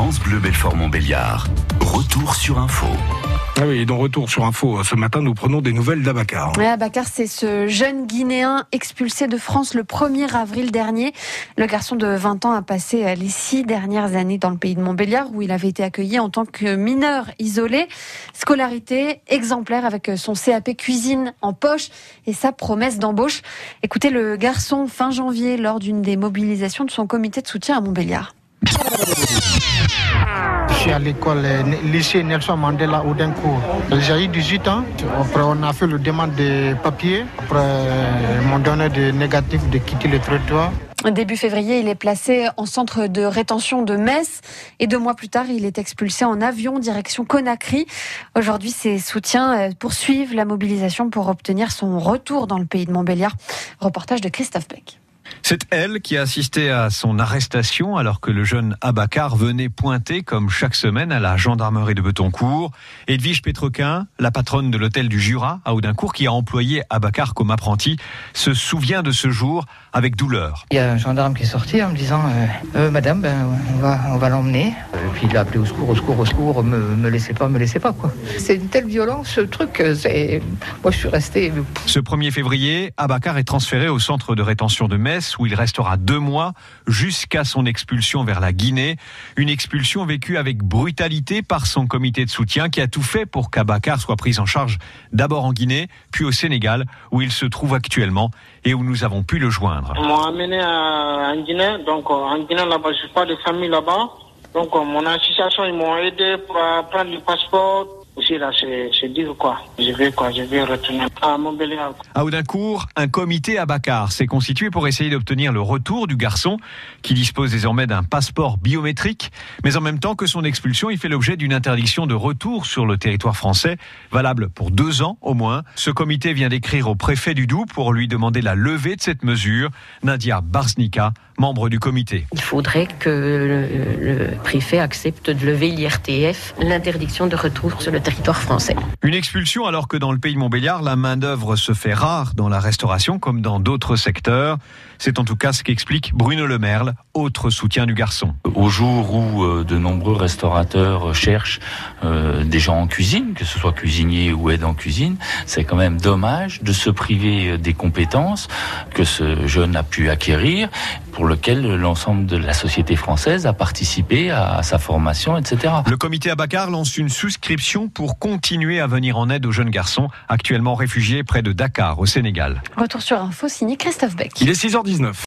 France Bleu Belfort Montbéliard. Retour sur info. Ah oui, et dans Retour sur Info, ce matin, nous prenons des nouvelles d'Abacar. Ouais, Abacar, c'est ce jeune Guinéen expulsé de France le 1er avril dernier. Le garçon de 20 ans a passé les six dernières années dans le pays de Montbéliard, où il avait été accueilli en tant que mineur isolé. Scolarité exemplaire avec son CAP cuisine en poche et sa promesse d'embauche. Écoutez le garçon fin janvier lors d'une des mobilisations de son comité de soutien à Montbéliard. Je suis à l'école lycée Nelson Mandela Oudencourt. J'ai eu 18 ans. Après, on a fait le demande de papiers. Après, ils m'ont donné des négatifs de quitter le territoire. Début février, il est placé en centre de rétention de Metz et deux mois plus tard, il est expulsé en avion direction Conakry. Aujourd'hui, ses soutiens poursuivent la mobilisation pour obtenir son retour dans le pays de Montbéliard. Reportage de Christophe Beck. C'est elle qui a assisté à son arrestation alors que le jeune Abacar venait pointer comme chaque semaine à la gendarmerie de Betoncourt. Edwige Pétrequin, la patronne de l'hôtel du Jura à Audincourt qui a employé Abacar comme apprenti, se souvient de ce jour avec douleur. Il y a un gendarme qui est sorti en me disant euh, euh, Madame, ben, on va, on va l'emmener. Et puis il a appelé au secours, au secours, au secours, me, me laissez pas, me laissez pas quoi. C'est une telle violence, ce truc. C'est... Moi je suis resté. Ce 1er février, Abacar est transféré au centre de rétention de Metz où il restera deux mois jusqu'à son expulsion vers la Guinée. Une expulsion vécue avec brutalité par son comité de soutien qui a tout fait pour qu'Abacar soit pris en charge d'abord en Guinée, puis au Sénégal, où il se trouve actuellement et où nous avons pu le joindre. Ils m'ont amené en Guinée, donc en Guinée là-bas, je n'ai pas de famille là-bas. Donc mon association, ils m'ont aidé pour prendre le passeport aussi à Audincourt, un comité à Bacar s'est constitué pour essayer d'obtenir le retour du garçon qui dispose désormais d'un passeport biométrique, mais en même temps que son expulsion, il fait l'objet d'une interdiction de retour sur le territoire français, valable pour deux ans au moins. Ce comité vient d'écrire au préfet du Doubs pour lui demander la levée de cette mesure. Nadia Barsnika, membre du comité. Il faudrait que le, le préfet accepte de lever l'IRTF, l'interdiction de retour sur le territoire français. Une expulsion alors que dans le pays de Montbéliard, la main-d'œuvre se fait rare dans la restauration comme dans d'autres secteurs. C'est en tout cas ce qu'explique Bruno Lemerle, autre soutien du garçon. Au jour où euh, de nombreux restaurateurs cherchent euh, des gens en cuisine, que ce soit cuisinier ou aide en cuisine, c'est quand même dommage de se priver des compétences que ce jeune a pu acquérir, pour lequel l'ensemble de la société française a participé à sa formation, etc. Le comité Abacar lance une souscription pour continuer à venir en aide aux jeunes garçons actuellement réfugiés près de Dakar, au Sénégal. Retour sur info signé Christophe Beck. Il est 6h19.